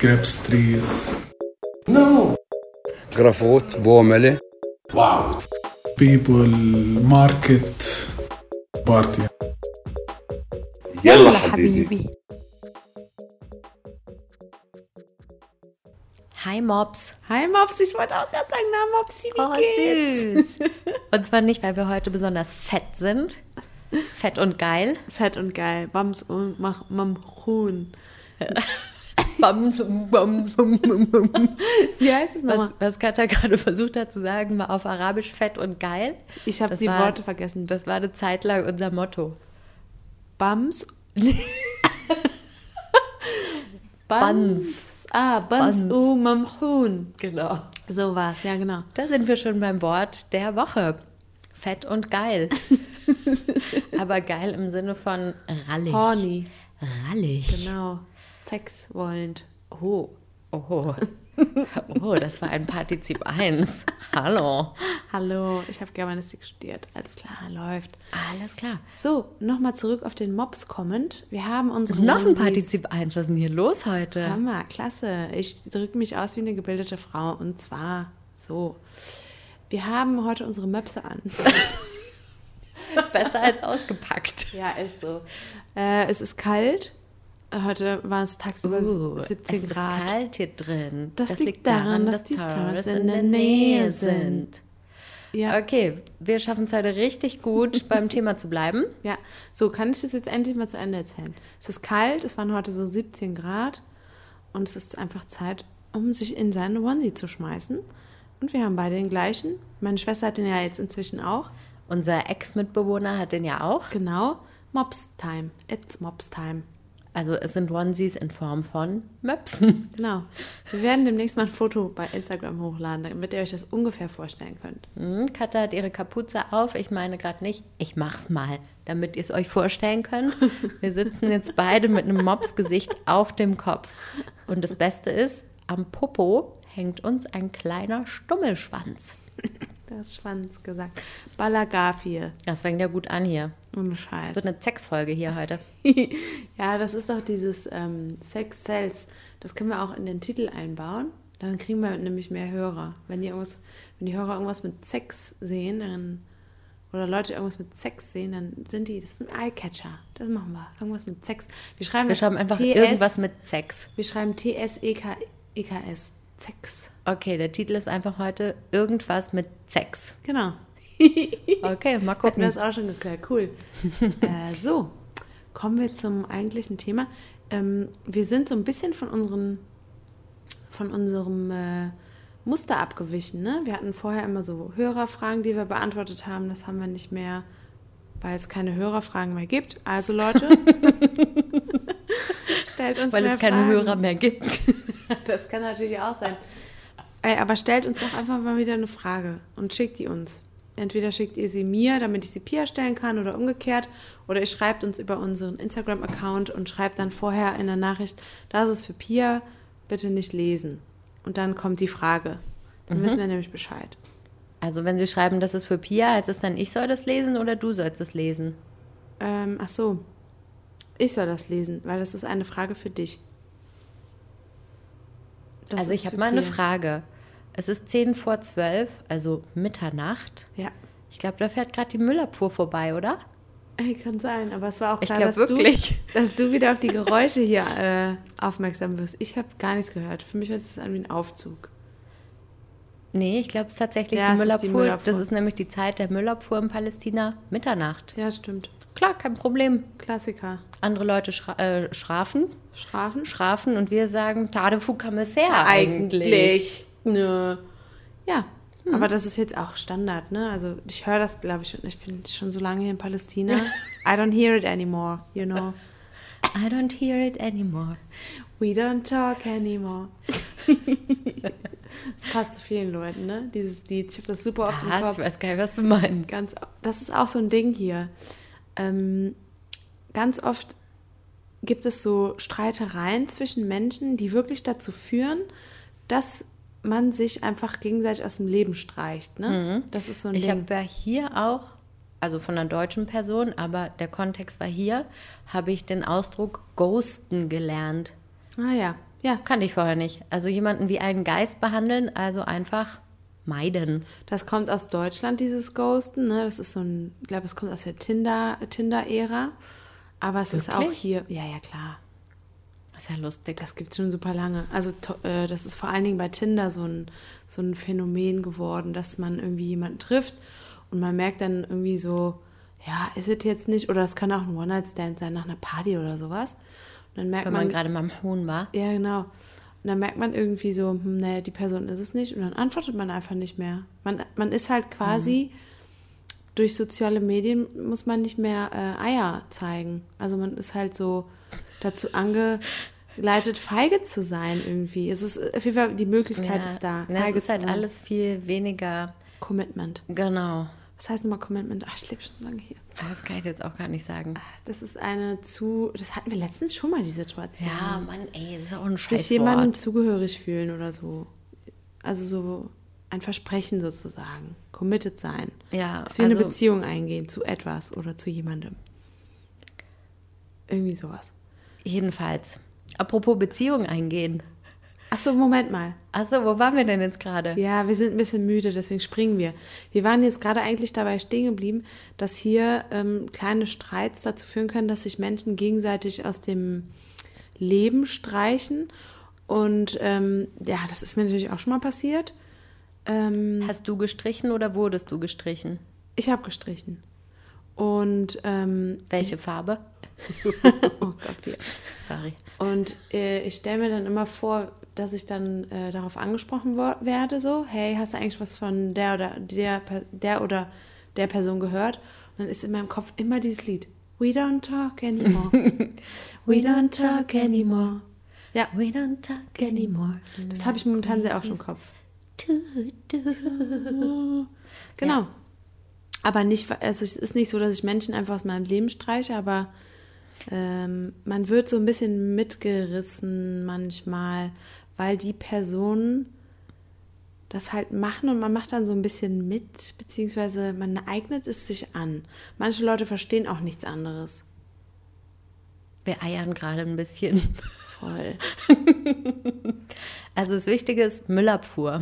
grapes trees. No. جرافوت بوملة Wow. People, market, party. يلا حبيبي. Hi Mops. Hi Mops, ich wollte auch gerade sagen, na Mopsi, wie Oh, geht's? süß. Und zwar nicht, weil wir heute besonders fett sind. Fett und geil. Fett und geil. Bams und mach Mamchun. Wie heißt es Was, nochmal? was Katha gerade versucht hat zu sagen, war auf Arabisch fett und geil. Ich habe die war- Worte vergessen. Das war eine Zeit lang unser Motto. Bams. Buns. Ah, Bams Buns. u Mamchun. Genau. So war's, ja genau. Da sind wir schon beim Wort der Woche. Fett und geil. Aber geil im Sinne von rallig. Horny. Rallig. Genau. Sex wollend. Oh. Oh. Oh, das war ein Partizip 1. Hallo. Hallo, ich habe Germanistik studiert. Alles klar, läuft. Alles klar. So, nochmal zurück auf den Mops kommend. Wir haben unsere Noch ein. Partizip 1. Was ist denn hier los heute? Hammer, klasse. Ich drücke mich aus wie eine gebildete Frau und zwar so. Wir haben heute unsere Möpse an. Besser als ausgepackt. Ja, ist so. Äh, es ist kalt. Heute war es tagsüber Uh, 17 es Grad. ist kalt hier drin. Das liegt daran, dass die Towers in der Nähe sind. Ja, Okay, wir schaffen es heute richtig gut, beim Thema zu bleiben. ja. So, kann ich das jetzt endlich mal zu Ende erzählen? Es ist kalt, es waren heute so 17 Grad und es ist einfach Zeit, um sich in seine Onesie zu schmeißen. Und wir haben beide den gleichen. Meine Schwester hat den ja jetzt inzwischen auch. Unser Ex-Mitbewohner hat den ja auch. Genau. Mops Time. It's Mops Time. Also es sind Onesies in Form von Möpsen. Genau. Wir werden demnächst mal ein Foto bei Instagram hochladen, damit ihr euch das ungefähr vorstellen könnt. Hm, Katha hat ihre Kapuze auf. Ich meine gerade nicht. Ich mach's mal, damit ihr es euch vorstellen könnt. Wir sitzen jetzt beide mit einem Mopsgesicht auf dem Kopf. Und das Beste ist, am Popo hängt uns ein kleiner Stummelschwanz. Das ist Schwanz gesagt. Balagafie. Das fängt ja gut an hier. Ohne Es Scheiß. wird eine Sexfolge hier heute. ja, das ist doch dieses ähm, Sex Cells. Das können wir auch in den Titel einbauen. Dann kriegen wir nämlich mehr Hörer. Wenn die, irgendwas, wenn die Hörer irgendwas mit Sex sehen, dann, oder Leute irgendwas mit Sex sehen, dann sind die, das ist ein Eyecatcher. Das machen wir. Irgendwas mit Sex. Wir schreiben, Wir schreiben einfach TS, irgendwas mit Sex. Wir schreiben T-S-E-K-E-K-S. Sex. Okay, der Titel ist einfach heute irgendwas mit Sex. Genau. Okay, mal Hatten gucken. wir das auch schon geklärt. Cool. äh, so, kommen wir zum eigentlichen Thema. Ähm, wir sind so ein bisschen von, unseren, von unserem äh, Muster abgewichen. Ne? Wir hatten vorher immer so Hörerfragen, die wir beantwortet haben. Das haben wir nicht mehr, weil es keine Hörerfragen mehr gibt. Also Leute, stellt uns Weil es keine Fragen. Hörer mehr gibt. Das kann natürlich auch sein. Ey, aber stellt uns doch einfach mal wieder eine Frage und schickt die uns. Entweder schickt ihr sie mir, damit ich sie Pia stellen kann oder umgekehrt. Oder ihr schreibt uns über unseren Instagram-Account und schreibt dann vorher in der Nachricht, das ist für Pia, bitte nicht lesen. Und dann kommt die Frage. Dann wissen wir nämlich Bescheid. Also wenn Sie schreiben, das ist für Pia, heißt es dann, ich soll das lesen oder du sollst es lesen? Ähm, ach so, ich soll das lesen, weil das ist eine Frage für dich. Das also ich habe mal eine Pia. Frage. Es ist 10 vor 12, also Mitternacht. Ja. Ich glaube, da fährt gerade die Müllabfuhr vorbei, oder? Kann sein, aber es war auch Ich klar, dass, wirklich. Du, dass du wieder auf die Geräusche hier äh, aufmerksam wirst. Ich habe gar nichts gehört. Für mich hört es an wie ein Aufzug. Nee, ich glaube, es ist tatsächlich Ja, die, Müllabfuhr. die Müllabfuhr. Das ist nämlich die Zeit der Müllabfuhr in Palästina. Mitternacht. Ja, stimmt. Klar, kein Problem. Klassiker. Andere Leute schra äh, schrafen, Strafen? schrafen und wir sagen, Tadefou Commissaire eigentlich. Nö. Ja, Hm. aber das ist jetzt auch Standard, ne? Also ich höre das, glaube ich, schon. Ich bin schon so lange hier in Palästina. I don't hear it anymore, you know. I don't hear it anymore. We don't talk anymore. das passt zu vielen Leuten, ne? Dieses Lied. Ich habe das super oft im Was? Kopf. Ich weiß gar nicht, was du meinst. Ganz, das ist auch so ein Ding hier. Ähm, ganz oft gibt es so Streitereien zwischen Menschen, die wirklich dazu führen, dass man sich einfach gegenseitig aus dem Leben streicht. Ne? Das ist so ein Ich habe ja hier auch, also von einer deutschen Person, aber der Kontext war hier, habe ich den Ausdruck ghosten gelernt. ah ja. Ja. Kannte ich vorher nicht. Also jemanden wie einen Geist behandeln, also einfach meiden. Das kommt aus Deutschland, dieses Ghosten. Ne? Das ist so ein, ich glaube, es kommt aus der Tinder- Tinder-Ära. Aber es ist auch Wirklich? hier, ja, ja, klar. Das ist ja lustig. Das gibt es schon super lange. Also äh, das ist vor allen Dingen bei Tinder so ein, so ein Phänomen geworden, dass man irgendwie jemanden trifft und man merkt dann irgendwie so, ja, ist es jetzt nicht, oder es kann auch ein One-Night-Stand sein nach einer Party oder sowas. Und dann merkt Wenn man, man gerade mal am Huhn war. ja genau. Und dann merkt man irgendwie so, hm, nee, die Person ist es nicht und dann antwortet man einfach nicht mehr. Man, man ist halt quasi, durch soziale Medien muss man nicht mehr äh, Eier zeigen. Also man ist halt so dazu angeleitet, feige zu sein irgendwie. Es ist auf jeden Fall, die Möglichkeit ist da. Ja, feige es ist halt sein. alles viel weniger. Commitment. Genau. Was heißt nochmal Commitment? Ach, ich lebe schon lange hier. Das kann ich jetzt auch gar nicht sagen. Das ist eine zu, das hatten wir letztens schon mal, die Situation. Ja, Mann, ey, das ist auch ein sich Scheißwort. jemandem zugehörig fühlen oder so. Also so ein Versprechen sozusagen. Committed sein. Ja, Dass wir eine also- Beziehung eingehen zu etwas oder zu jemandem. Irgendwie sowas. Jedenfalls. Apropos Beziehung eingehen. Achso, Moment mal. Achso, wo waren wir denn jetzt gerade? Ja, wir sind ein bisschen müde, deswegen springen wir. Wir waren jetzt gerade eigentlich dabei stehen geblieben, dass hier ähm, kleine Streits dazu führen können, dass sich Menschen gegenseitig aus dem Leben streichen. Und ähm, ja, das ist mir natürlich auch schon mal passiert. Ähm, Hast du gestrichen oder wurdest du gestrichen? ich habe gestrichen. Und ähm, Welche Farbe? oh Gott, wie Sorry. Und äh, ich stelle mir dann immer vor, dass ich dann äh, darauf angesprochen werde, so, hey, hast du eigentlich was von der oder der, der oder der Person gehört? Und dann ist in meinem Kopf immer dieses Lied. We don't talk anymore. We don't talk anymore. Ja, We don't talk anymore. das habe ich momentan sehr oft im Kopf. Genau. Aber nicht, also es ist nicht so, dass ich Menschen einfach aus meinem Leben streiche, aber ähm, man wird so ein bisschen mitgerissen manchmal, weil die Personen das halt machen und man macht dann so ein bisschen mit, beziehungsweise man eignet es sich an. Manche Leute verstehen auch nichts anderes. Wir eiern gerade ein bisschen. Voll. Also das Wichtige ist Müllabfuhr.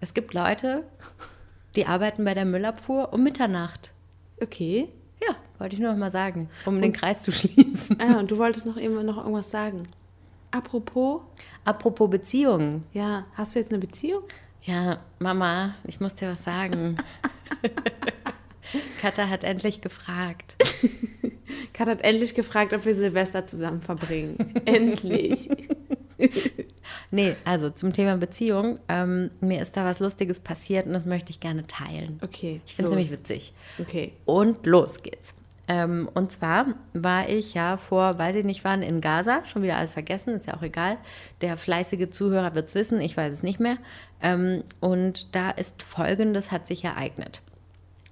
Es gibt Leute, die arbeiten bei der Müllabfuhr um Mitternacht. Okay. Ja, wollte ich nur noch mal sagen, um den Kreis zu schließen. Ah, und du wolltest noch eben noch irgendwas sagen. Apropos, Apropos Beziehungen. ja, hast du jetzt eine Beziehung? Ja, Mama, ich muss dir was sagen. Katha hat endlich gefragt. Kat hat endlich gefragt, ob wir Silvester zusammen verbringen. endlich. Nee, also zum Thema Beziehung. Ähm, mir ist da was Lustiges passiert und das möchte ich gerne teilen. Okay. Ich finde es nämlich witzig. Okay. Und los geht's. Ähm, und zwar war ich ja vor, weiß ich nicht wann, in Gaza, schon wieder alles vergessen, ist ja auch egal. Der fleißige Zuhörer wird es wissen, ich weiß es nicht mehr. Ähm, und da ist Folgendes hat sich ereignet.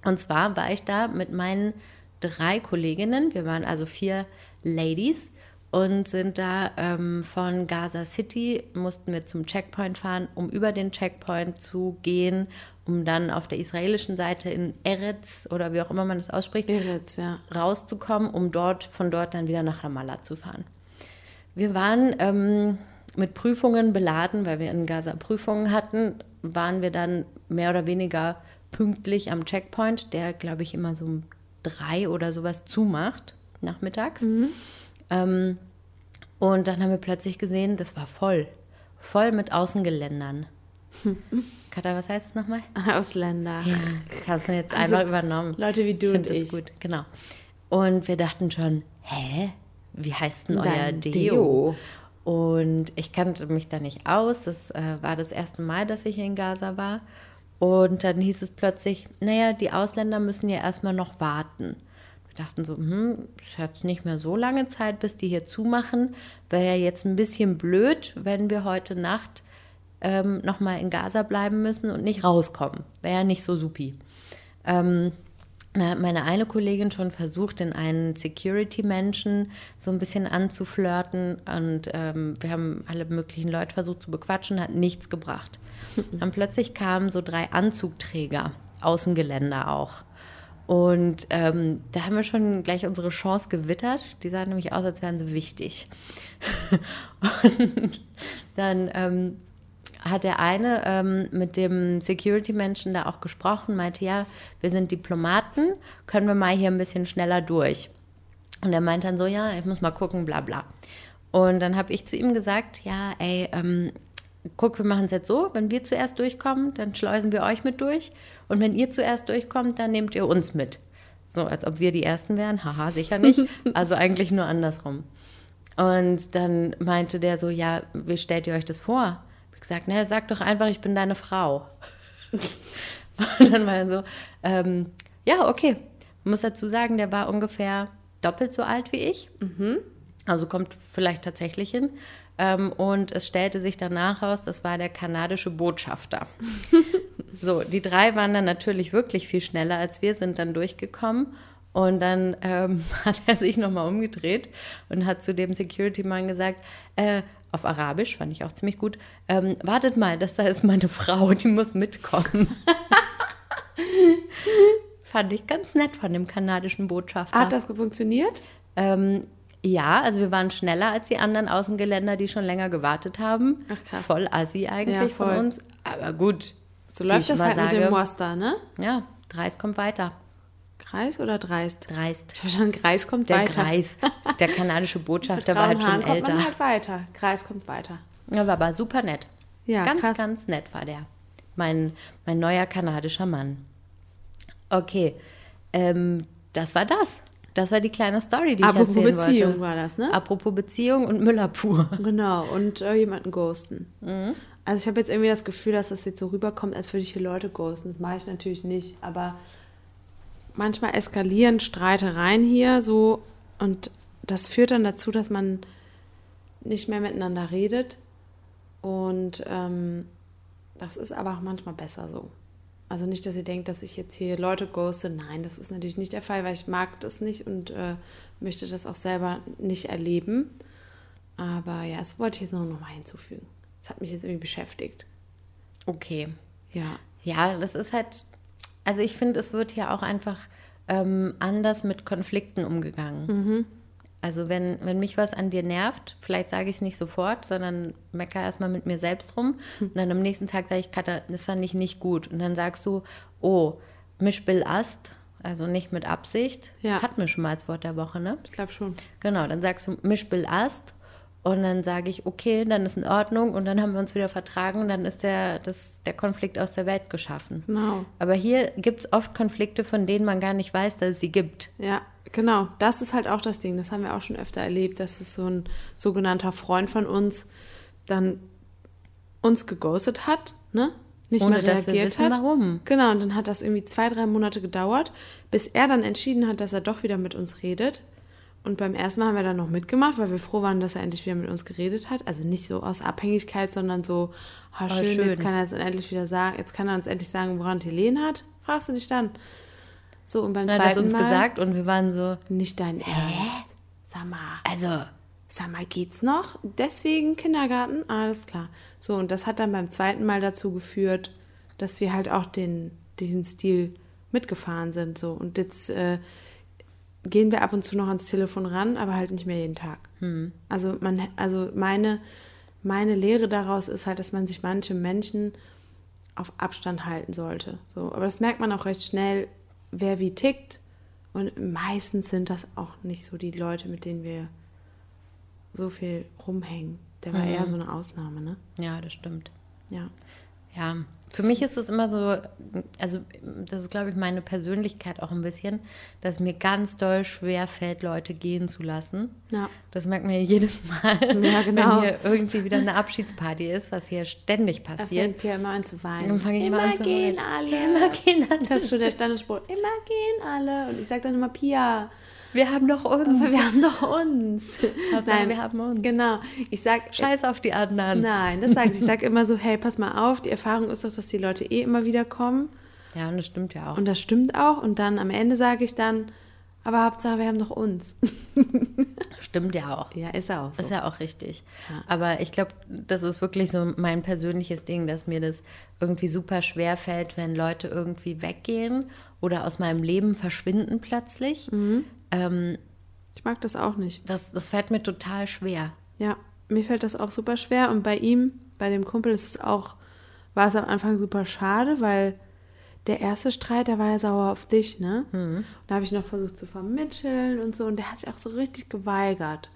Und zwar war ich da mit meinen drei Kolleginnen, wir waren also vier Ladies und sind da ähm, von Gaza City, mussten wir zum Checkpoint fahren, um über den Checkpoint zu gehen, um dann auf der israelischen Seite in Eretz oder wie auch immer man das ausspricht, Eretz, ja. rauszukommen, um dort von dort dann wieder nach Ramallah zu fahren. Wir waren ähm, mit Prüfungen beladen, weil wir in Gaza Prüfungen hatten, waren wir dann mehr oder weniger pünktlich am Checkpoint, der, glaube ich, immer so um drei oder sowas zumacht, nachmittags. Ähm, und dann haben wir plötzlich gesehen, das war voll. Voll mit Außengeländern. Katha, was heißt es nochmal? Ausländer. Ja, habe es mir jetzt Also, einmal übernommen. Leute wie du ich und ich. das gut, genau. Und wir dachten schon, hä? Wie heißt denn euer Deo? Deo. Und ich kannte mich da nicht aus. Das äh, war das erste Mal, dass ich in Gaza war. Und dann hieß es plötzlich, naja, die Ausländer müssen ja erstmal noch warten. Wir dachten so, hm, es hat nicht mehr so lange Zeit, bis die hier zumachen. Wäre ja jetzt ein bisschen blöd, wenn wir heute Nacht ähm, nochmal in Gaza bleiben müssen und nicht rauskommen. Wäre ja nicht so supi. Ähm, da hat meine eine Kollegin schon versucht, den einen Security-Menschen so ein bisschen anzuflirten und ähm, wir haben alle möglichen Leute versucht zu bequatschen, hat nichts gebracht. Dann plötzlich kamen so drei Anzugträger, Außengeländer auch. Und ähm, da haben wir schon gleich unsere Chance gewittert. Die sahen nämlich aus, als wären sie wichtig. und dann ähm, hat der eine ähm, mit dem Security-Menschen da auch gesprochen, meinte, ja, wir sind Diplomaten, können wir mal hier ein bisschen schneller durch. Und er meint dann so, ja, ich muss mal gucken, bla bla. Und dann habe ich zu ihm gesagt, ja, ey, ähm, guck, wir machen es jetzt so, wenn wir zuerst durchkommen, dann schleusen wir euch mit durch. Und wenn ihr zuerst durchkommt, dann nehmt ihr uns mit. So, als ob wir die Ersten wären. Haha, sicher nicht. Also eigentlich nur andersrum. Und dann meinte der so, ja, wie stellt ihr euch das vor? Ich gesagt, naja, sag doch einfach, ich bin deine Frau. Und dann war er so, ähm, ja, okay. Ich muss dazu sagen, der war ungefähr doppelt so alt wie ich. Also kommt vielleicht tatsächlich hin. Ähm, und es stellte sich danach raus, das war der kanadische Botschafter. so, die drei waren dann natürlich wirklich viel schneller als wir, sind dann durchgekommen. Und dann ähm, hat er sich nochmal umgedreht und hat zu dem Security-Mann gesagt, äh, auf Arabisch, fand ich auch ziemlich gut, ähm, wartet mal, das da ist meine Frau, die muss mitkommen. fand ich ganz nett von dem kanadischen Botschafter. Hat das funktioniert? Ähm, ja, also wir waren schneller als die anderen Außengeländer, die schon länger gewartet haben. Ach, krass. Voll assi eigentlich Ja, von voll. uns. Aber gut. So läuft das halt mit sage, dem Muster, ne? Ja, Dreis kommt weiter. Kreis oder dreist? Dreist. Ich schon Kreis kommt Der weiter. Kreis. Der kanadische Mit Botschafter war halt schon Haaren älter. kommt man halt weiter. Kreis kommt weiter. Ja, war aber super nett. Ja, ganz, krass. ganz nett war der. Mein, mein neuer kanadischer Mann. Okay, ähm, das war das. Das war die kleine Story, die Apropos ich erzählen Beziehung wollte. war das, ne? Apropos Beziehung und Müllabfuhr. Genau, und äh, jemanden ghosten. Mhm. Also ich habe jetzt irgendwie das Gefühl, dass das jetzt so rüberkommt, als würde ich hier Leute ghosten. Das mache ich natürlich nicht, aber manchmal eskalieren Streitereien hier so und das führt dann dazu, dass man nicht mehr miteinander redet und ähm, das ist aber auch manchmal besser so. Also nicht, dass ihr denkt, dass ich jetzt hier Leute ghoste. Nein, das ist natürlich nicht der Fall, weil ich mag das nicht und äh, möchte das auch selber nicht erleben. Aber ja, das wollte ich jetzt noch mal hinzufügen. Das hat mich jetzt irgendwie beschäftigt. Okay. Ja. Ja, das ist halt, also ich finde, es wird hier auch einfach ähm, anders mit Konflikten umgegangen. Also wenn, wenn mich was an dir nervt, vielleicht sage ich es nicht sofort, sondern mecker erstmal mit mir selbst rum und dann am nächsten Tag sage ich, Katha, das fand ich nicht gut. Und dann sagst du, oh, Mischbill Ast, also nicht mit Absicht, Ja. hatten wir schon mal als Wort der Woche, ne? Ich glaube schon. Genau, dann sagst du Mischbill Ast und dann sage ich, okay, dann ist in Ordnung und dann haben wir uns wieder vertragen und dann ist der, das, der Konflikt aus der Welt geschaffen. Genau. Aber hier gibt es oft Konflikte, von denen man gar nicht weiß, dass es sie gibt. Ja, genau. Das ist halt auch das Ding. Das haben wir auch schon öfter erlebt, dass es so ein sogenannter Freund von uns dann uns geghostet hat, ne? Nicht Ohne mal dass wir reagiert wissen, hat. warum. Genau, und dann hat das irgendwie zwei, drei Monate gedauert, bis er dann entschieden hat, dass er doch wieder mit uns redet. Und beim ersten Mal haben wir dann noch mitgemacht, weil wir froh waren, dass er endlich wieder mit uns geredet hat. Also nicht so aus Abhängigkeit, sondern so, ah, schön, schön. jetzt kann er es endlich wieder sagen, jetzt kann er uns endlich sagen, woran Helene hat. Fragst du dich dann. So, und beim Dann hat er zweiten uns Mal. gesagt und wir waren so, Nicht dein Ernst? Sag mal, also, sag mal, geht's noch? Deswegen Kindergarten? Alles klar. So, und das hat dann beim zweiten Mal dazu geführt, dass wir halt auch den, diesen Stil mitgefahren sind. So. Und jetzt äh, gehen wir ab und zu noch ans Telefon ran, aber halt nicht mehr jeden Tag. Also, man, also meine, meine Lehre daraus ist halt, dass man sich manche Menschen auf Abstand halten sollte. So, aber das merkt man auch recht schnell, wer wie tickt. Und meistens sind das auch nicht so die Leute, mit denen wir so viel rumhängen. Der war eher so eine Ausnahme, ne? ja, das stimmt. Ja. Ja, für mich ist es immer so, also das ist, glaube ich, meine Persönlichkeit auch ein bisschen, dass mir ganz doll schwer fällt, Leute gehen zu lassen. Ja. Das merkt man ja jedes Mal, Ja, genau. wenn hier irgendwie wieder eine Abschiedsparty ist, was hier ständig Da passiert. fängt Pia immer an zu weinen. Dann fange ich immer an zu gehen weinen. alle. Immer gehen alle. Das ist schon der Standardspruch. Immer gehen alle. Und ich sage dann immer, Pia, Wir haben doch uns. wir haben doch uns. Hauptsache, wir haben uns. Genau. Ich sag, Scheiß auf die anderen. nein, das sage ich. Ich sage immer so, hey, pass mal auf. Die Erfahrung ist doch, dass die Leute eh immer wieder kommen. Ja, und das stimmt ja auch. Und das stimmt auch. Und dann am Ende sage ich dann, aber Hauptsache, wir haben doch uns. stimmt ja auch. Ja, ist ja auch so. Ist ja auch richtig. Aber ich glaube, das ist wirklich so mein persönliches Ding, dass mir das irgendwie super schwer fällt, wenn Leute irgendwie weggehen oder aus meinem Leben verschwinden plötzlich. Mhm. Ähm, Ich mag das auch nicht. das, das fällt mir total schwer. Ja. mir fällt das auch super schwer. Und bei ihm, bei dem Kumpel, ist es auch, war es am Anfang super schade, weil der erste Streit, da war er sauer auf dich, ne? Und da habe ich noch versucht zu vermitteln und so. Und der hat sich auch so richtig geweigert.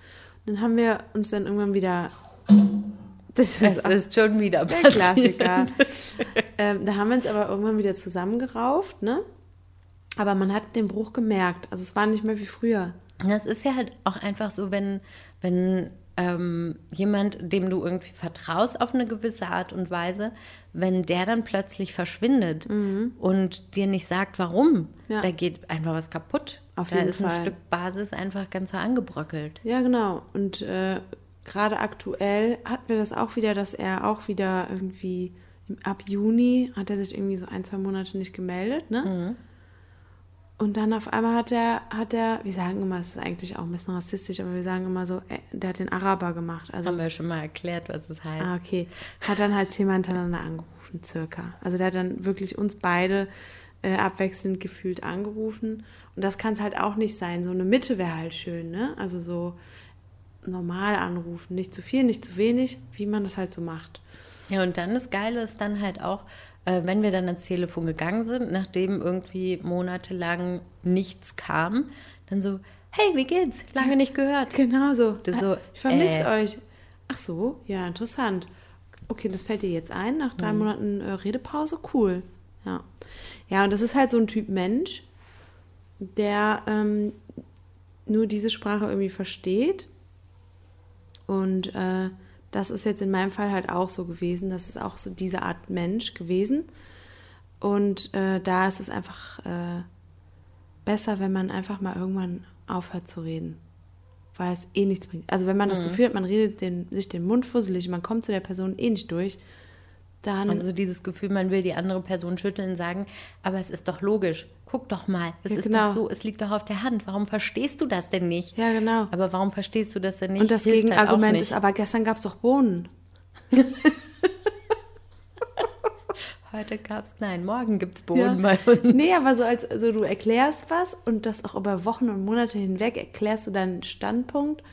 Und dann haben wir uns dann irgendwann wieder. Das auch ist schon wieder der passiert. Klassiker. ähm, da haben wir uns aber irgendwann wieder zusammengerauft, ne? Aber man hat den Bruch gemerkt. Also es war nicht mehr wie früher. Das ist ja halt auch einfach so, wenn, wenn ähm, jemand, dem du irgendwie vertraust auf eine gewisse Art und Weise, wenn der dann plötzlich verschwindet und dir nicht sagt, warum, Mhm. Ja. da geht einfach was kaputt. Auf da jeden ist ein Fall. Stück Basis einfach ganz so angebröckelt. Ja, genau. Und äh, gerade aktuell hatten wir das auch wieder, dass er auch wieder irgendwie ab Juni hat er sich irgendwie so ein, zwei Monate nicht gemeldet, ne? Und dann auf einmal hat er, hat er, wir sagen immer, es ist eigentlich auch ein bisschen rassistisch, aber wir sagen immer so, äh, der hat den Araber gemacht. Also Haben wir schon mal erklärt, was es heißt. Ah, okay. Hat dann halt zehnmal hintereinander angerufen, circa. Also der hat dann wirklich uns beide äh, abwechselnd gefühlt angerufen. Und das kann es halt auch nicht sein. So eine Mitte wäre halt schön, ne? Also so normal anrufen. Nicht zu viel, nicht zu wenig, wie man das halt so macht. Ja, und dann das Geile ist dann halt auch, äh, wenn wir dann ans Telefon gegangen sind, nachdem irgendwie monatelang nichts kam, dann so, hey, wie geht's? Lange nicht gehört. Genau so. Das so, ich vermisse äh. euch. Ach so, ja, interessant. Okay, das fällt dir jetzt ein, nach drei Monaten äh, Redepause? Cool. Ja. Ja, und das ist halt so ein Typ Mensch, der ähm, nur diese Sprache irgendwie versteht. Und äh, das ist jetzt in meinem Fall halt auch so gewesen. Das ist auch so diese Art Mensch gewesen. Und äh, da ist es einfach äh, besser, wenn man einfach mal irgendwann aufhört zu reden. Weil es eh nichts bringt. Also wenn man das Gefühl hat, man redet den, sich den Mund fusselig, man kommt zu der Person eh nicht durch, dann Also dieses Gefühl, man will die andere Person schütteln, sagen, aber es ist doch logisch. Guck doch mal, es Ja, ist genau. doch so, es liegt doch auf der Hand. Warum verstehst du das denn nicht? Ja, genau. Aber warum verstehst du das denn nicht? Und das Hilft halt Gegenargument nicht. ist, aber gestern gab es doch Bohnen. Heute gab's, nein, morgen gibt's Bohnen bei uns. Nee, aber so als also du erklärst was und das auch über Wochen und Monate hinweg erklärst du deinen Standpunkt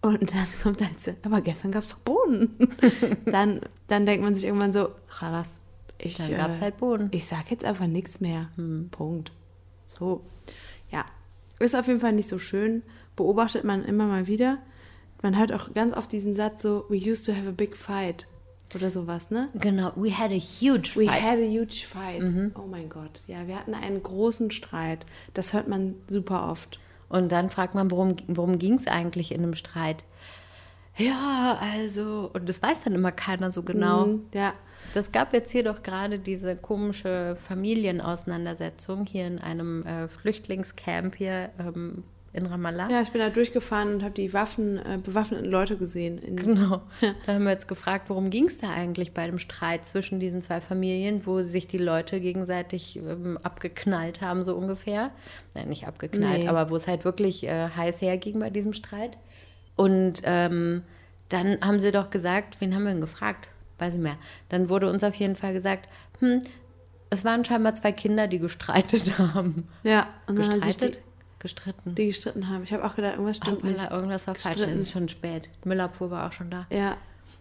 und dann kommt halt so, aber gestern gab es doch Bohnen. dann, dann denkt man sich irgendwann so, Chalas, ich, Dann gab's äh, halt Bohnen. Ich sag jetzt einfach nichts mehr. Hm. Punkt. So. Ja. Ist auf jeden Fall nicht so schön. Beobachtet man immer mal wieder. Man hört auch ganz oft diesen Satz so, we used to have a big fight. Oder sowas, ne? Genau, we had a huge We fight. had a huge fight. Oh mein Gott. Ja, wir hatten einen großen Streit. Das hört man super oft. Und dann fragt man, worum, worum ging es eigentlich in einem Streit? Ja, also, und das weiß dann immer keiner so genau. Mhm, ja. Das gab jetzt hier doch gerade diese komische Familienauseinandersetzung hier in einem äh, Flüchtlingscamp hier ähm, in Ramallah. Ja, ich bin da durchgefahren und habe die Waffen, äh, bewaffneten Leute gesehen. Genau. Da haben wir jetzt gefragt, worum ging es da eigentlich bei dem Streit zwischen diesen zwei Familien, wo sich die Leute gegenseitig ähm, abgeknallt haben, so ungefähr. Nein, nicht abgeknallt, Nee. aber wo es halt wirklich äh, heiß herging bei diesem Streit. Und ähm, dann haben sie doch gesagt, wen haben wir denn gefragt? Weiß ich mehr. Dann wurde uns auf jeden Fall gesagt, hm, es waren scheinbar zwei Kinder, die gestreitet haben. Ja, und dann Gestreitet? Gestritten. die, gestritten haben. Ich habe auch gedacht, irgendwas stimmt Hoppala, nicht. irgendwas war falsch. Gestritten. Es ist schon spät. Müllabfuhr war auch schon da. Ja,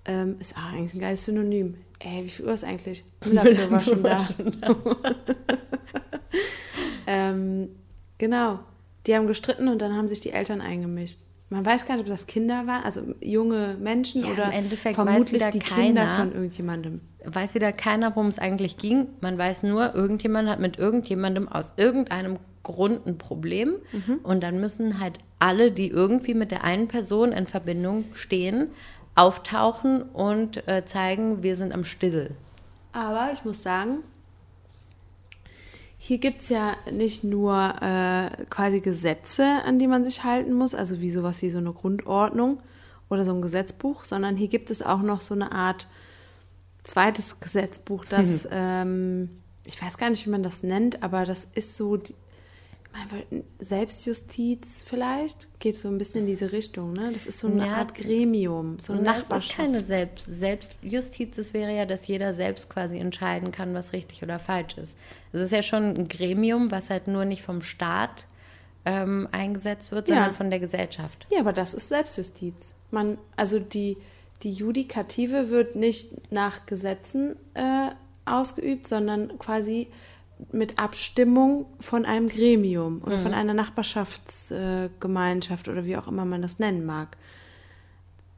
ähm, ist auch eigentlich ein geiles Synonym. Ey, wie viel Uhr ist eigentlich? Müllabfuhr war schon da. ähm, genau. Die haben gestritten und dann haben sich die Eltern eingemischt. Man weiß gar nicht, ob das Kinder waren, also junge Menschen Ja, oder vermutlich wieder die Kinder keiner. von irgendjemandem. weiß wieder keiner, worum es eigentlich ging. Man weiß nur, irgendjemand hat mit irgendjemandem aus irgendeinem Grund ein Problem. Und dann müssen halt alle, die irgendwie mit der einen Person in Verbindung stehen, auftauchen und äh, zeigen, wir sind am Stissel. Aber ich muss sagen, hier gibt es ja nicht nur äh, quasi Gesetze, an die man sich halten muss, also wie sowas wie so eine Grundordnung oder so ein Gesetzbuch, sondern hier gibt es auch noch so eine Art zweites Gesetzbuch, das, ähm, ich weiß gar nicht, wie man das nennt, aber das ist so, die, meine, Selbstjustiz vielleicht, geht so ein bisschen in diese Richtung, ne? Das ist so eine Ja, Art Gremium, so ein Na, es ist Nachbarschafts... keine Selbst Selbstjustiz, das wäre ja, dass jeder selbst quasi entscheiden kann, was richtig oder falsch ist. Es ist ja schon ein Gremium, was halt nur nicht vom Staat ähm, eingesetzt wird, Ja. sondern von der Gesellschaft. Ja, aber das ist Selbstjustiz. man, also die, die Judikative wird nicht nach Gesetzen äh, ausgeübt, sondern quasi mit Abstimmung von einem Gremium oder von einer Nachbarschaftsgemeinschaft oder wie auch immer man das nennen mag.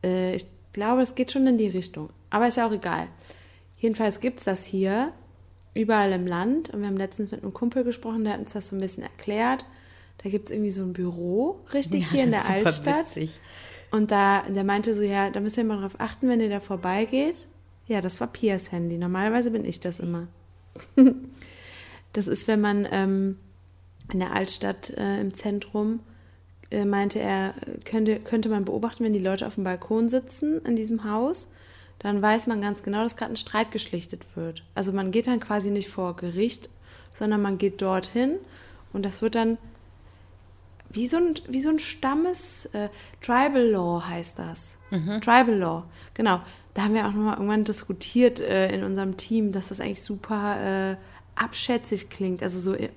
Äh, ich glaube, es geht schon in die Richtung. Aber ist ja auch egal. Jedenfalls gibt es das hier überall im Land. Und wir haben letztens mit einem Kumpel gesprochen, der hat uns das so ein bisschen erklärt. Da gibt es irgendwie so ein Büro, richtig, Ja, hier in der Altstadt. witzig. Und da, der meinte so, ja, da müsst ihr mal drauf achten, wenn ihr da vorbeigeht. Ja, das war Pias Handy. Normalerweise bin ich das immer. das ist, wenn man ähm, in der Altstadt äh, im Zentrum, äh, meinte er, könnte, könnte man beobachten, wenn die Leute auf dem Balkon sitzen in diesem Haus, dann weiß man ganz genau, dass gerade ein Streit geschlichtet wird. Also man geht dann quasi nicht vor Gericht, sondern man geht dorthin und das wird dann wie so ein, wie so ein Stammes, äh, Tribal Law heißt das. Tribal Law, genau. Da haben wir auch nochmal irgendwann diskutiert äh, in unserem Team, dass das eigentlich super äh, abschätzig klingt. Also so äh,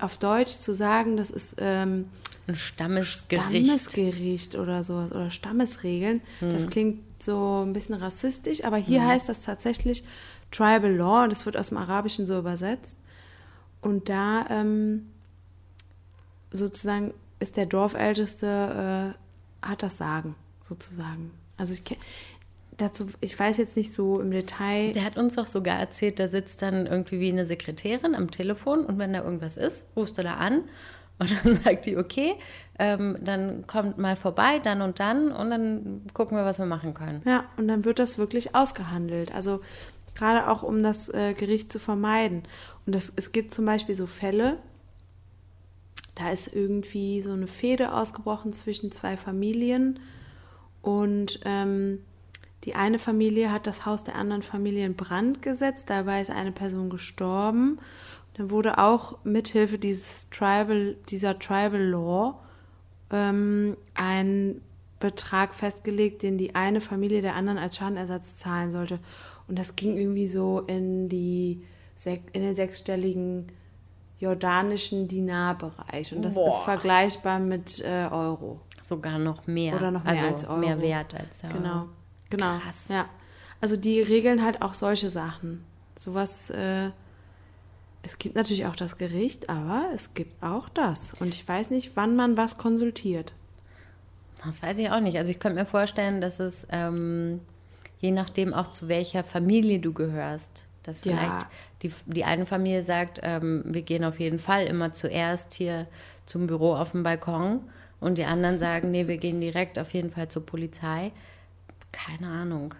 auf Deutsch zu sagen, das ist ähm, Ein Stammesgericht. Stammesgericht oder sowas oder Stammesregeln. Das klingt so ein bisschen rassistisch, aber hier heißt das tatsächlich Tribal Law und das wird aus dem Arabischen so übersetzt. Und da ähm, sozusagen ist der Dorfälteste, äh, hat das Sagen, sozusagen. Also ich ke- dazu, ich weiß jetzt nicht so im Detail. Der hat uns doch sogar erzählt, da sitzt dann irgendwie wie eine Sekretärin am Telefon und wenn da irgendwas ist, rufst du da an und dann sagt die, okay, ähm, dann kommt mal vorbei, dann und dann und dann gucken wir, was wir machen können. Ja, und dann wird das wirklich ausgehandelt. Also gerade auch, um das äh, Gericht zu vermeiden. Und das, es gibt zum Beispiel so Fälle, da ist irgendwie so eine Fehde ausgebrochen zwischen zwei Familien und ähm, die eine Familie hat das Haus der anderen Familie in Brand gesetzt, dabei ist eine Person gestorben. Dann wurde auch mithilfe dieses Tribal, dieser Tribal Law ähm, ein Betrag festgelegt, den die eine Familie der anderen als Schadenersatz zahlen sollte. Und das ging irgendwie so in, die, in den sechsstelligen jordanischen Dinar-Bereich. Und das Boah. ist vergleichbar mit äh, Euro. Sogar noch mehr. Oder noch mehr also als Euro. mehr wert als der Genau, Euro. Genau. Krass. Ja. Also die regeln halt auch solche Sachen. Sowas, äh, es gibt natürlich auch das Gericht, aber es gibt auch das. Und ich weiß nicht, wann man was konsultiert. Das weiß ich auch nicht. Also ich könnte mir vorstellen, dass es ähm, je nachdem auch zu welcher Familie du gehörst, dass Ja. vielleicht die, die eine Familie sagt, ähm, wir gehen auf jeden Fall immer zuerst hier zum Büro auf dem Balkon und die anderen sagen, nee, wir gehen direkt auf jeden Fall zur Polizei. Keine Ahnung.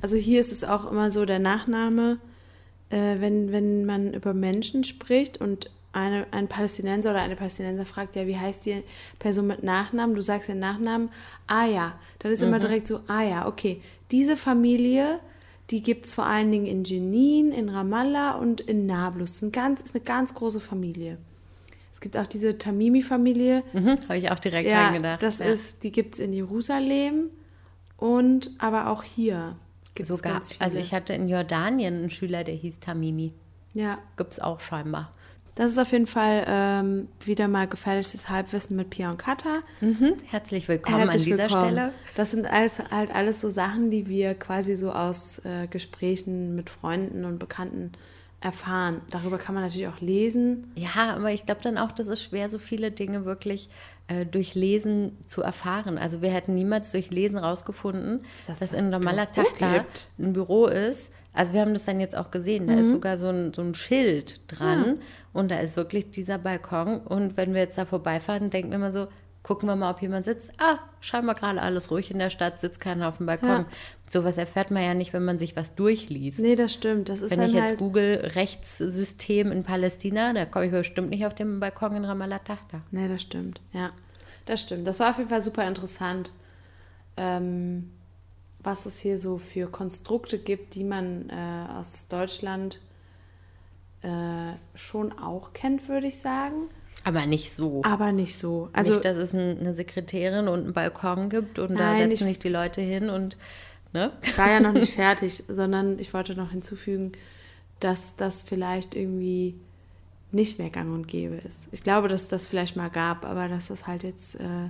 Also hier ist es auch immer so, der Nachname, äh, wenn, wenn man über Menschen spricht und eine, ein Palästinenser oder eine Palästinenser fragt, ja, wie heißt die Person mit Nachnamen? Du sagst den Nachnamen, ah ja, dann ist immer direkt so, ah ja, okay, diese Familie, die gibt es vor allen Dingen in Jenin, in Ramallah und in Nablus. Ein ganz, ist eine ganz große Familie. Es gibt auch diese Tamimi-Familie, Mhm, Habe ich auch direkt ja, dran gedacht. das ja. ist, die gibt es in Jerusalem und aber auch hier gibt es ganz viele. also ich hatte in Jordanien einen Schüler, der hieß Tamimi. ja, Gibt es auch scheinbar. das ist auf jeden Fall ähm, wieder mal gefährliches Halbwissen mit Pia und Kata. Mhm. Herzlich willkommen Herzlich an dieser willkommen. Stelle. Das sind alles, halt alles so Sachen, die wir quasi so aus äh, Gesprächen mit Freunden und Bekannten erfahren. Darüber kann man natürlich auch lesen. Ja, aber ich glaube dann auch, das ist schwer, so viele Dinge wirklich äh, durch Lesen zu erfahren. Also wir hätten niemals durch Lesen rausgefunden, Dass dass, das in Ramallah Büro gibt. ein Büro ist. Also wir haben das dann jetzt auch gesehen. Da ist Mhm. sogar so ein, so ein Schild dran und da ist wirklich dieser Balkon. Und wenn wir jetzt da vorbeifahren, denken wir immer so, gucken wir mal, ob jemand sitzt. Ah, scheinbar gerade alles ruhig in der Stadt, sitzt keiner auf dem Balkon. Ja. Sowas erfährt man ja nicht, wenn man sich was durchliest. Nee, das stimmt. Das ist Wenn ich jetzt halt, google Rechtssystem in Palästina, da komme ich bestimmt nicht auf dem Balkon in Ramallah Tahta. Nee, das stimmt. Ja, das stimmt. Das war auf jeden Fall super interessant, ähm, was es hier so für Konstrukte gibt, die man äh, aus Deutschland äh, schon auch kennt, würde ich sagen. Aber nicht so. Aber nicht so. Also, nicht, dass es ein, eine Sekretärin und einen Balkon gibt und da Nein, setzen ich- sich die Leute hin und ne? ich war ja noch nicht fertig, sondern ich wollte noch hinzufügen, dass das vielleicht irgendwie nicht mehr gang und gäbe ist. Ich glaube, dass das vielleicht mal gab, aber dass das halt jetzt äh,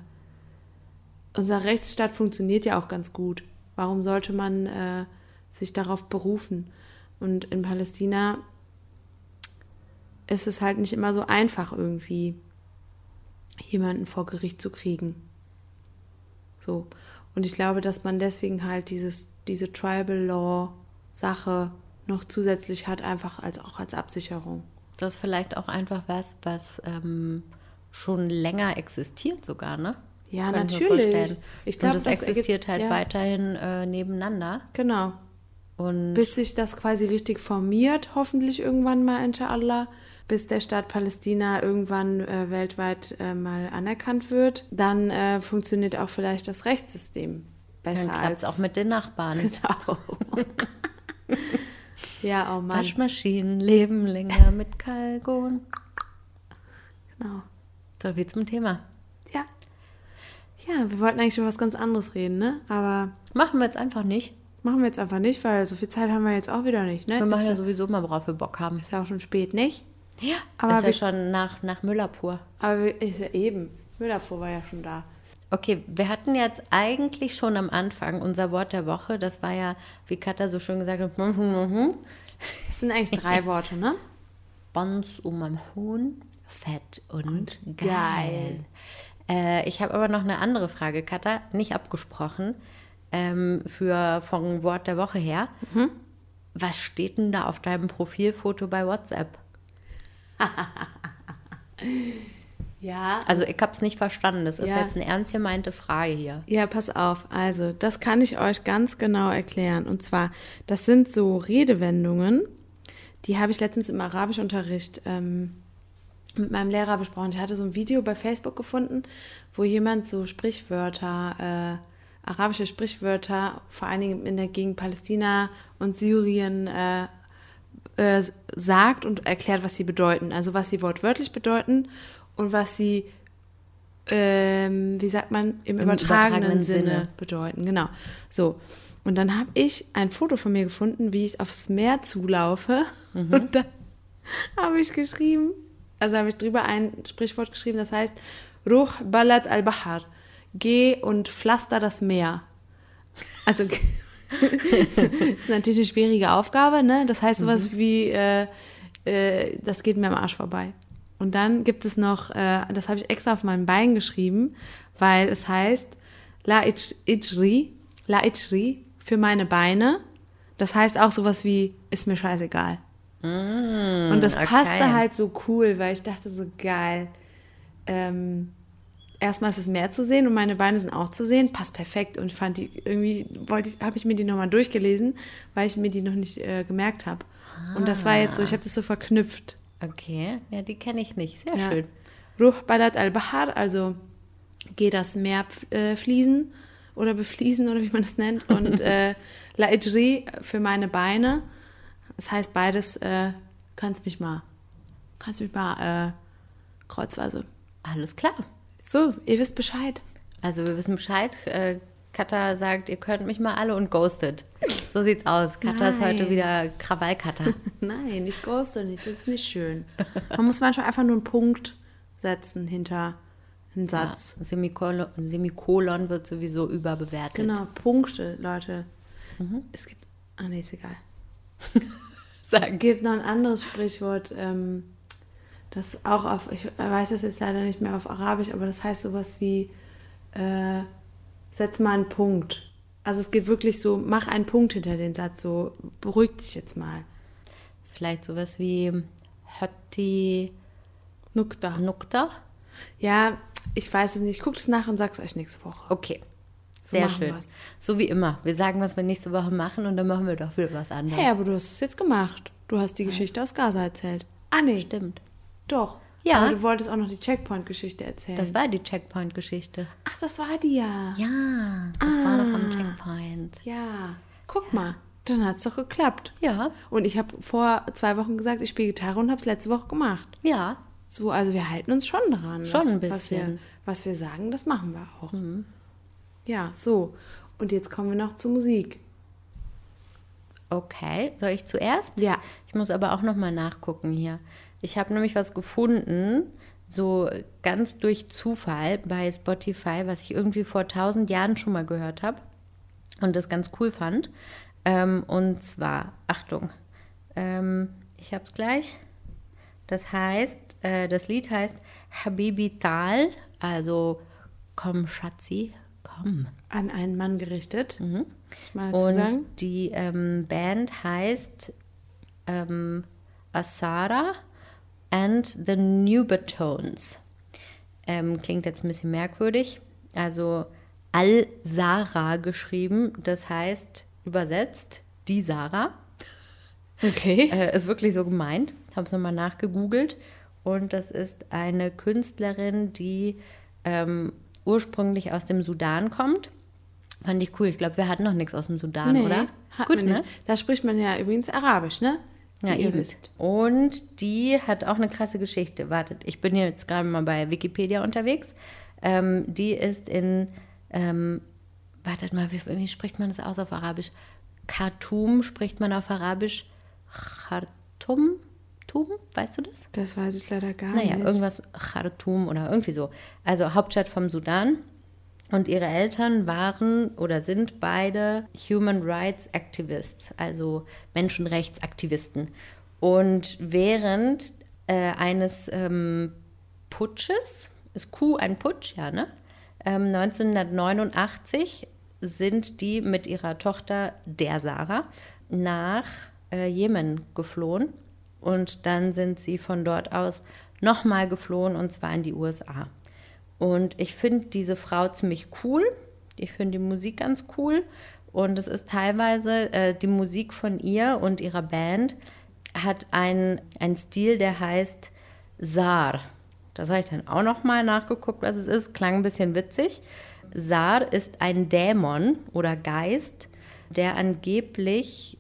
unser Rechtsstaat funktioniert ja auch ganz gut. Warum sollte man äh, sich darauf berufen? Und in Palästina ist es halt nicht immer so einfach, irgendwie jemanden vor Gericht zu kriegen. So. Und ich glaube, dass man deswegen halt dieses, diese Tribal Law Sache noch zusätzlich hat, einfach als auch als Absicherung. Das ist vielleicht auch einfach was, was ähm, schon länger existiert sogar, ne? Ja, mir natürlich. Ich Und glaube, das das existiert halt ja. weiterhin äh, nebeneinander. Genau. Und Bis sich das quasi richtig formiert, hoffentlich irgendwann mal, inshallah, bis der Staat Palästina irgendwann äh, weltweit äh, mal anerkannt wird, dann äh, funktioniert auch vielleicht das Rechtssystem besser dann klappt als es auch mit den Nachbarn. Genau. ja, oh Mann. Waschmaschinen leben länger mit Kalgon. Genau. So wie zum Thema. Ja. Ja, wir wollten eigentlich über was ganz anderes reden, ne? Aber Machen wir jetzt einfach nicht. machen wir jetzt einfach nicht, weil so viel Zeit haben wir jetzt auch wieder nicht, ne? Wir machen ja sowieso mal, worauf wir Bock haben. ist ja auch schon spät, nicht? Ja, Aber ist ja schon nach, nach Müllabfuhr. Aber ist ja eben. Müllabfuhr war ja schon da. Okay, wir hatten jetzt eigentlich schon am Anfang unser Wort der Woche. Das war ja, wie Katha so schön gesagt hat, hm, hm, hm, hm. Das sind eigentlich drei Worte, ne? Bons um am Huhn, fett und, geil. geil. Äh, ich habe aber noch eine andere Frage, Katha, nicht abgesprochen, ähm, für vom Wort der Woche her. Mhm. Was steht denn da auf deinem Profilfoto bei WhatsApp? Ja. Also ich habe es nicht verstanden. Das ist Ja. jetzt eine ernst gemeinte Frage hier. Ja, pass auf. Also, das kann ich euch ganz genau erklären. Und zwar, das sind so Redewendungen, die habe ich letztens im Arabischunterricht ähm, mit meinem Lehrer besprochen. Ich hatte so ein Video bei Facebook gefunden, wo jemand so Sprichwörter, äh, arabische Sprichwörter, vor allen Dingen in der Gegend Palästina und Syrien, äh, äh, sagt und erklärt, was sie bedeuten. Also was sie wortwörtlich bedeuten und was sie, ähm, wie sagt man, im, Im übertragenen, übertragenen Sinne, Sinne. bedeuten. Genau. So. Und dann habe ich ein Foto von mir gefunden, wie ich aufs Meer zulaufe. Und dann habe ich geschrieben, also habe ich drüber ein Sprichwort geschrieben, das heißt, Ruh Balad al-Bahar. Geh und pflaster das Meer. Also ist natürlich eine schwierige Aufgabe, ne? Das heißt sowas wie, äh, äh, das geht mir am Arsch vorbei. Und dann gibt es noch, äh, das habe ich extra auf meinem Bein geschrieben, weil es heißt La ich- Ijri, La Ijri für meine Beine. Das heißt auch sowas wie, ist mir scheißegal. Und das okay. passte halt so cool, weil ich dachte so geil. Ähm, erstmal ist es mehr zu sehen und meine Beine sind auch zu sehen. Passt perfekt und fand die irgendwie wollte ich habe ich mir die nochmal durchgelesen, weil ich mir die noch nicht äh, gemerkt habe. Und das war jetzt so, ich habe das so verknüpft. Okay, ja, die kenne ich nicht. Sehr Ja. schön. Ruh Balat al-Bahar, also geh das Meer äh, fließen oder befließen oder wie man das nennt. Und äh, La Ijri für meine Beine. Das heißt beides, äh, kannst mich mal, kannst mich mal äh, kreuzweise. Alles klar. So, ihr wisst Bescheid. Also wir wissen Bescheid. Äh, Katha sagt, ihr könnt mich mal alle und ghostet. So sieht's aus. Katha ist heute Nein. wieder Krawall-Katha. Nein, ich ghoste nicht, das ist nicht schön. Man muss manchmal einfach nur einen Punkt setzen hinter einen Ja, Satz. Semikolon, Semikolon wird sowieso überbewertet. Genau, Punkte, Leute. Es gibt, ah nee, ist egal. Es Sag. gibt noch ein anderes Sprichwort, ähm, das auch auf, ich weiß es jetzt leider nicht mehr auf Arabisch, aber das heißt sowas wie, äh, setz mal einen Punkt. Also es geht wirklich so, mach einen Punkt hinter den Satz, so beruhig dich jetzt mal. Vielleicht sowas wie Hötti Nukta. Nukta. Ja, ich weiß es nicht. Ich gucke es nach und sag's euch nächste Woche. Okay. So Sehr schön. wir's. So wie immer. Wir sagen, was wir nächste Woche machen und dann machen wir doch wieder was anderes. Hey, aber du hast es jetzt gemacht. Du hast die Geschichte aus Gaza erzählt. Ah, nee. Stimmt. Doch. Ja. Aber du wolltest auch noch die Checkpoint-Geschichte erzählen. Das war die Checkpoint-Geschichte. Ach, das war die ja. Ja, das war doch Ah. am Checkpoint. Ja. Guck mal. Dann hat's doch geklappt. Ja, Und ich habe vor zwei Wochen gesagt, ich spiele Gitarre und habe es letzte Woche gemacht. ja. So, also wir halten uns schon dran. Schon was, ein Was wir, bisschen. Mhm. was wir sagen, das machen wir auch. Ja, so. Und jetzt kommen wir noch zur Musik. Okay, soll ich zuerst? Ja. Ich muss aber auch noch mal nachgucken hier. Ich habe nämlich was gefunden, so ganz durch Zufall bei Spotify, was ich irgendwie vor tausend Jahren schon mal gehört habe und das ganz cool fand. Ähm, und zwar, Achtung, ähm, ich habe es gleich. Das heißt, äh, das Lied heißt Habibi Tal, also komm Schatzi, komm. An einen Mann gerichtet. Dazu Und die ähm, Band heißt ähm, Asara and the Nubatones. Ähm, klingt jetzt ein bisschen merkwürdig. Also Al-Sara geschrieben, das heißt übersetzt die Sarah. Okay. Äh, ist wirklich so gemeint. Habe es nochmal nachgegoogelt. Und das ist eine Künstlerin, die ähm, ursprünglich aus dem Sudan kommt. Fand ich cool. Ich glaube, wir hatten noch nichts aus dem Sudan, oder? hat Gut, ne? Da spricht man ja übrigens Arabisch, ne? Ja, ihr wisst. Und die hat auch eine krasse Geschichte. Wartet, ich bin jetzt gerade mal bei Wikipedia unterwegs. Ähm, die ist in, ähm, wartet mal, wie, wie spricht man das aus auf Arabisch? Khartoum spricht man auf Arabisch. Khartoum? Tum? Weißt du das? Das weiß ich leider gar Naja, nicht. irgendwas Khartoum oder irgendwie so. Also Hauptstadt vom Sudan. Und ihre Eltern waren oder sind beide Human Rights Activists, also Menschenrechtsaktivisten. Und während äh, eines ähm, Putsches, ist Q ein Putsch, ja, ne? Ähm, 1989 sind die mit ihrer Tochter, der Sarah, nach äh, Jemen geflohen. Und dann sind sie von dort aus nochmal geflohen, und zwar in die USA. Und ich finde diese Frau ziemlich cool. Ich finde die Musik ganz cool. Und es ist teilweise äh, die Musik von ihr und ihrer Band hat einen Stil, der heißt Sar. Das habe ich dann auch noch mal nachgeguckt, was es ist. Klang ein bisschen witzig. Sar ist ein Dämon oder Geist, der angeblich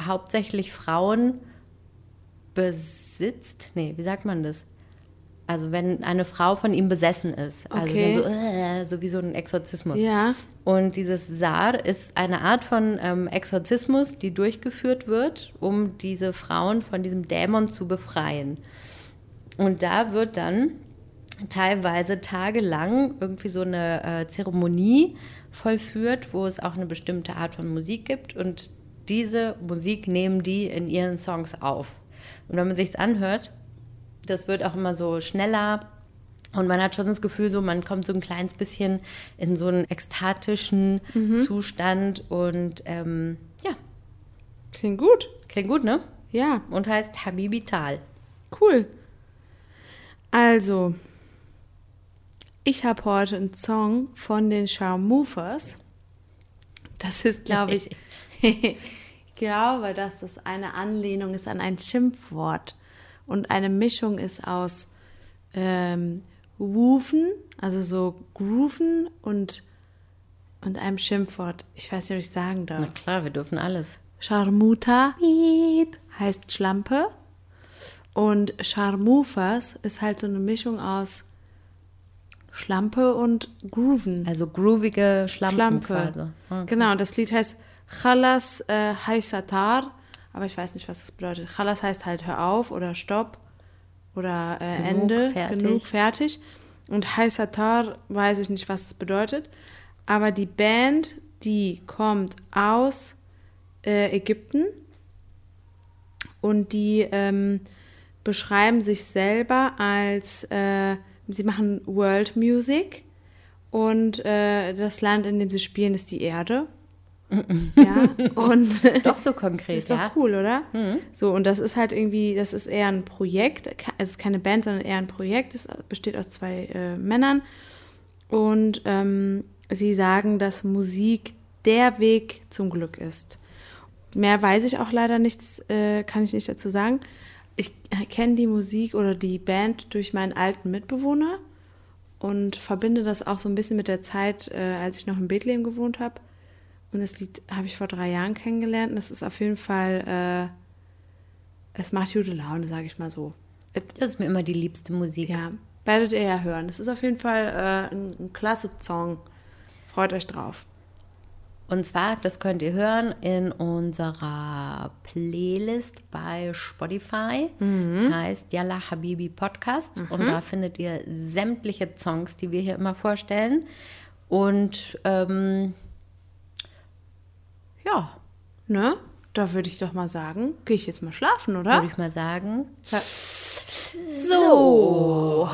hauptsächlich Frauen besitzt. Nee, wie sagt man das? Also wenn eine Frau von ihm besessen ist. Also Okay. so, äh, so wie so ein Exorzismus. Ja. Und dieses Sar ist eine Art von ähm, Exorzismus, die durchgeführt wird, um diese Frauen von diesem Dämon zu befreien. Und da wird dann teilweise tagelang irgendwie so eine äh, Zeremonie vollführt, wo es auch eine bestimmte Art von Musik gibt. Und diese Musik nehmen die in ihren Songs auf. Und wenn man sich anhört, das wird auch immer so schneller und man hat schon das Gefühl, so man kommt so ein kleines bisschen in so einen ekstatischen Zustand und ähm, ja, Klingt gut. klingt gut, ne? Ja, Und heißt Habibi Tal. cool. Also, ich habe heute einen Song von den Charmoofers. Das ist, glaube ich, ich glaube, dass das eine Anlehnung ist an ein Schimpfwort und eine Mischung ist aus ähm, Woofen, also so Grooven und, und einem Schimpfwort. Ich weiß nicht, ob ich sagen darf. Na klar, wir dürfen alles. Scharmuta heißt Schlampe. Und Charmoofers ist halt so eine Mischung aus Schlampe und Grooven. Also groovige Schlampen Schlampe. quasi. Ah. Genau, das Lied heißt Khalas äh, Haisatar, aber ich weiß nicht, was das bedeutet. Khalas heißt halt hör auf oder stopp oder äh, Genug, Ende, fertig. genug, fertig. Und Haisatar weiß ich nicht, was das bedeutet. Aber die Band, die kommt aus äh, Ägypten und die ähm, beschreiben sich selber als, äh, sie machen World Music und äh, das Land, in dem sie spielen, ist die Erde. Ja, und Doch so konkret, ist doch ja. cool, oder? So, und das ist halt irgendwie, das ist eher ein Projekt. Es ist keine Band, sondern eher ein Projekt. Es besteht aus zwei äh, Männern. Und ähm, sie sagen, dass Musik der Weg zum Glück ist. Mehr weiß ich auch leider nichts, äh, kann ich nicht dazu sagen. Ich kenne die Musik oder die Band durch meinen alten Mitbewohner und verbinde das auch so ein bisschen mit der Zeit, äh, als ich noch in Bethlehem gewohnt habe. Und das Lied habe ich vor drei Jahren kennengelernt. Und das ist auf jeden Fall, äh, es macht gute Laune, sage ich mal so. Das ist mir immer die liebste Musik. Ja, werdet ihr ja hören. Es ist auf jeden Fall äh, ein, ein klasse Song. Freut euch drauf. Und zwar, das könnt ihr hören in unserer Playlist bei Spotify. Heißt Yalla Habibi Podcast. Und da findet ihr sämtliche Songs, die wir hier immer vorstellen. Und ähm, ja, Ne? Da würde ich doch mal sagen, gehe ich jetzt mal schlafen, oder? würde ich mal sagen. So.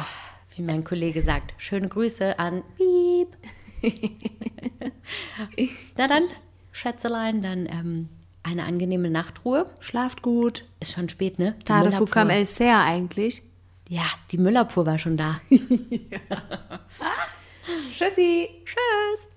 Wie mein Kollege sagt, schöne Grüße an Piep. Na dann, Schätzelein, dann ähm, eine angenehme Nachtruhe. Schlaft gut. Ist schon spät, ne? Die Tade Müllabfuhr- Fukam El Ser eigentlich. Ja, die Müllabfuhr war schon da. Tschüssi. Tschüss.